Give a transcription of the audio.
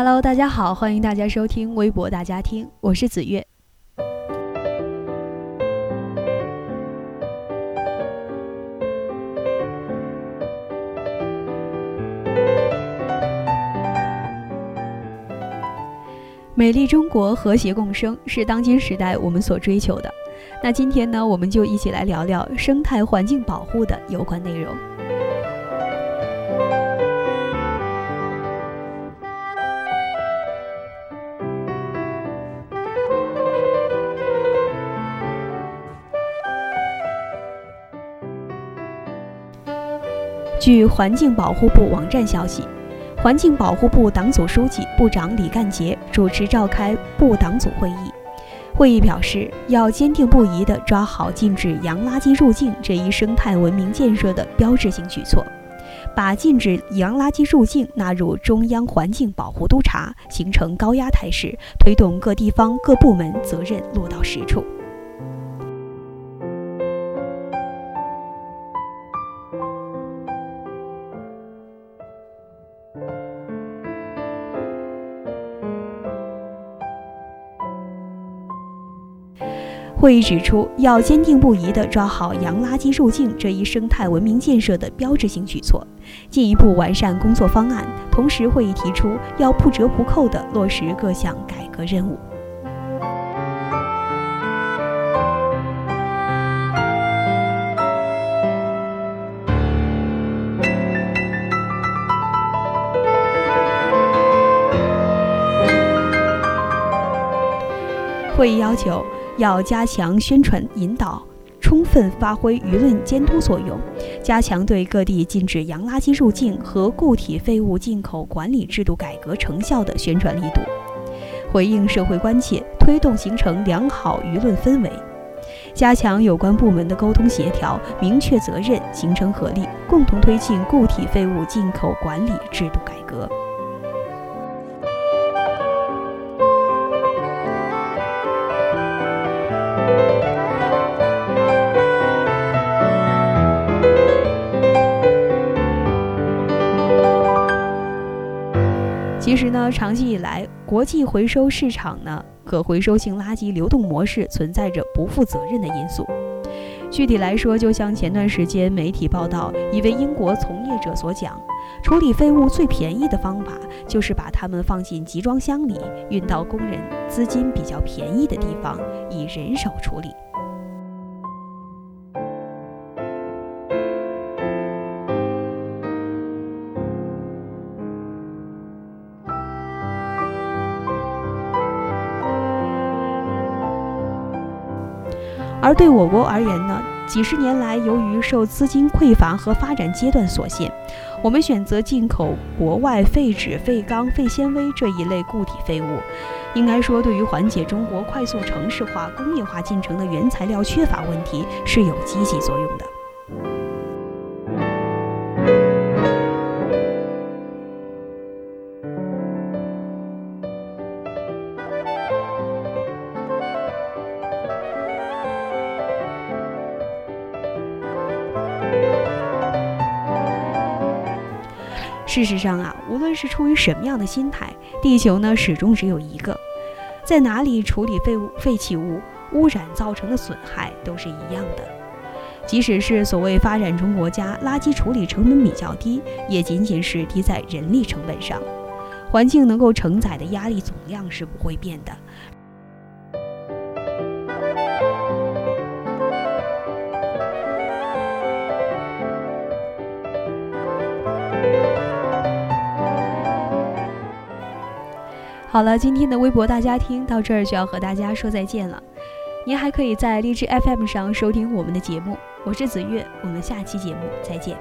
Hello，大家好，欢迎大家收听微博大家听，我是子月。美丽中国，和谐共生，是当今时代我们所追求的。那今天呢，我们就一起来聊聊生态环境保护的有关内容。据环境保护部网站消息，环境保护部党组书记、部长李干杰主持召开部党组会议。会议表示，要坚定不移地抓好禁止洋垃圾入境这一生态文明建设的标志性举措，把禁止洋垃圾入境纳入中央环境保护督查，形成高压态势，推动各地方各部门责任落到实处。会议指出，要坚定不移地抓好洋垃圾入境这一生态文明建设的标志性举措，进一步完善工作方案。同时，会议提出要不折不扣地落实各项改革任务。会议要求。要加强宣传引导，充分发挥舆论监督作用，加强对各地禁止洋垃圾入境和固体废物进口管理制度改革成效的宣传力度，回应社会关切，推动形成良好舆论氛围，加强有关部门的沟通协调，明确责任，形成合力，共同推进固体废物进口管理制度改革。其实呢，长期以来，国际回收市场呢，可回收性垃圾流动模式存在着不负责任的因素。具体来说，就像前段时间媒体报道，一位英国从业者所讲，处理废物最便宜的方法就是把它们放进集装箱里，运到工人资金比较便宜的地方，以人手处理。而对我国而言呢，几十年来，由于受资金匮乏和发展阶段所限，我们选择进口国外废纸、废钢、废纤维这一类固体废物，应该说，对于缓解中国快速城市化、工业化进程的原材料缺乏问题是有积极作用的。事实上啊，无论是出于什么样的心态，地球呢始终只有一个，在哪里处理废物、废弃物，污染造成的损害都是一样的。即使是所谓发展中国家，垃圾处理成本比较低，也仅仅是低在人力成本上，环境能够承载的压力总量是不会变的。好了，今天的微博大家听到这儿就要和大家说再见了。您还可以在荔枝 FM 上收听我们的节目，我是子月，我们下期节目再见。